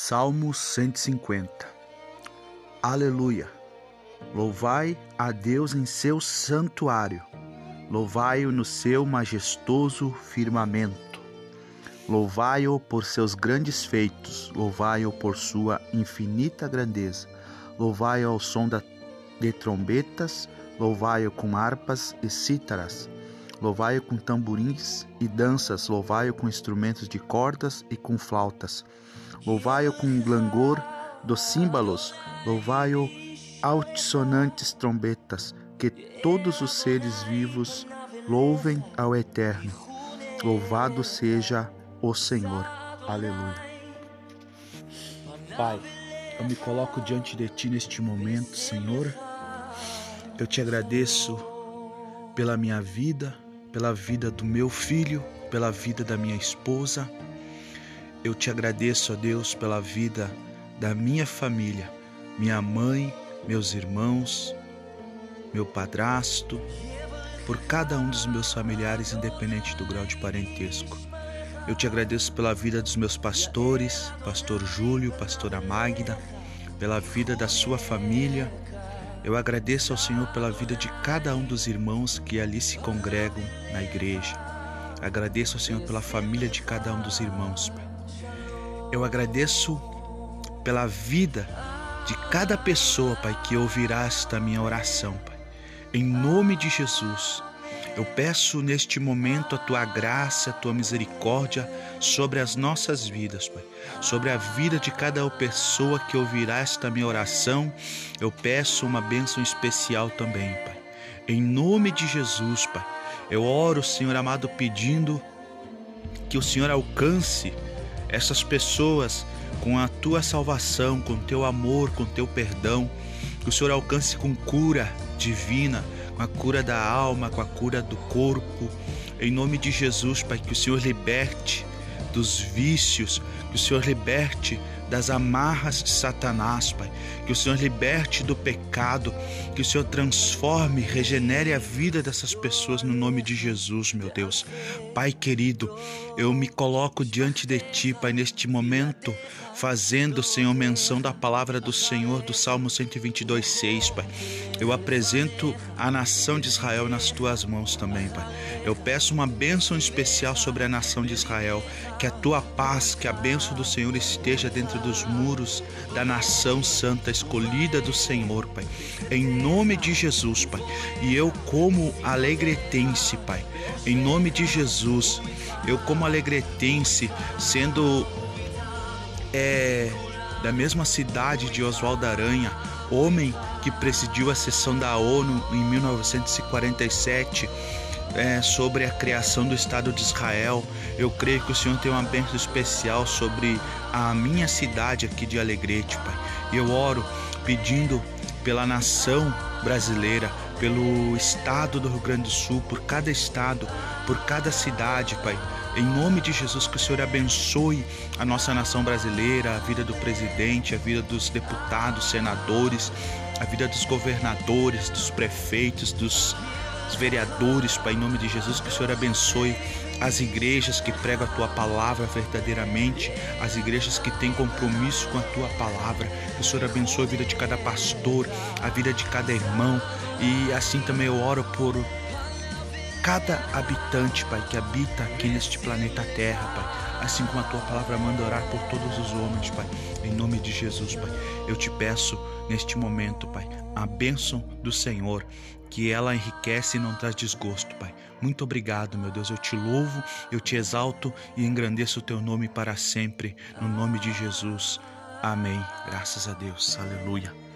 Salmo 150 Aleluia! Louvai a Deus em seu santuário, louvai-o no seu majestoso firmamento. Louvai-o por seus grandes feitos, louvai-o por sua infinita grandeza. Louvai-o ao som de trombetas, louvai-o com harpas e cítaras. Louvai-o com tamborins e danças, louvai-o com instrumentos de cordas e com flautas. Louvai-o com glangor dos símbolos, louvai-o altissonantes trombetas, que todos os seres vivos louvem ao Eterno. Louvado seja o Senhor. Aleluia. Pai, eu me coloco diante de Ti neste momento, Senhor. Eu te agradeço pela minha vida, pela vida do meu filho, pela vida da minha esposa. Eu te agradeço, ó Deus, pela vida da minha família, minha mãe, meus irmãos, meu padrasto, por cada um dos meus familiares, independente do grau de parentesco. Eu te agradeço pela vida dos meus pastores, pastor Júlio, pastora Magda, pela vida da sua família. Eu agradeço ao Senhor pela vida de cada um dos irmãos que ali se congregam na igreja. Agradeço ao Senhor pela família de cada um dos irmãos, Pai. Eu agradeço pela vida de cada pessoa, Pai, que ouvirá esta minha oração, Pai. Em nome de Jesus, eu peço neste momento a tua graça, a tua misericórdia sobre as nossas vidas, Pai. Sobre a vida de cada pessoa que ouvirá esta minha oração, eu peço uma bênção especial também, Pai. Em nome de Jesus, Pai, eu oro, Senhor amado, pedindo que o Senhor alcance essas pessoas com a tua salvação, com teu amor, com teu perdão, que o Senhor alcance com cura divina, com a cura da alma, com a cura do corpo. Em nome de Jesus, Pai, que o Senhor liberte dos vícios, que o Senhor liberte das amarras de Satanás, Pai. Que o Senhor liberte do pecado, que o Senhor transforme, regenere a vida dessas pessoas no nome de Jesus, meu Deus. Pai querido, eu me coloco diante de Ti, Pai, neste momento, fazendo, Senhor, menção da palavra do Senhor do Salmo 122, 6, Pai. Eu apresento a nação de Israel nas Tuas mãos também, Pai. Eu peço uma bênção especial sobre a nação de Israel, que a Tua paz, que a bênção do Senhor esteja dentro dos muros da nação santa escolhida do Senhor, Pai. Em nome de Jesus, Pai. E eu, como alegretense, Pai, em nome de Jesus, eu, como alegretense, sendo é, da mesma cidade de Oswaldo Aranha, homem que presidiu a sessão da ONU em 1947 é, sobre a criação do Estado de Israel. Eu creio que o Senhor tem uma bênção especial sobre a minha cidade aqui de Alegrete, Pai. Eu oro pedindo pela nação brasileira, pelo estado do Rio Grande do Sul, por cada estado, por cada cidade, Pai. Em nome de Jesus, que o Senhor abençoe a nossa nação brasileira, a vida do presidente, a vida dos deputados, senadores, a vida dos governadores, dos prefeitos, dos os vereadores, Pai, em nome de Jesus, que o Senhor abençoe as igrejas que pregam a tua palavra verdadeiramente, as igrejas que têm compromisso com a tua palavra. Que o Senhor abençoe a vida de cada pastor, a vida de cada irmão. E assim também eu oro por cada habitante, Pai, que habita aqui neste planeta Terra, Pai. Assim como a tua palavra manda orar por todos os homens, Pai. Em nome de Jesus, Pai. Eu te peço neste momento, Pai, a bênção do Senhor que ela enriquece e não traz desgosto, Pai. Muito obrigado, meu Deus. Eu te louvo, eu te exalto e engrandeço o teu nome para sempre, no nome de Jesus. Amém. Graças a Deus. Aleluia.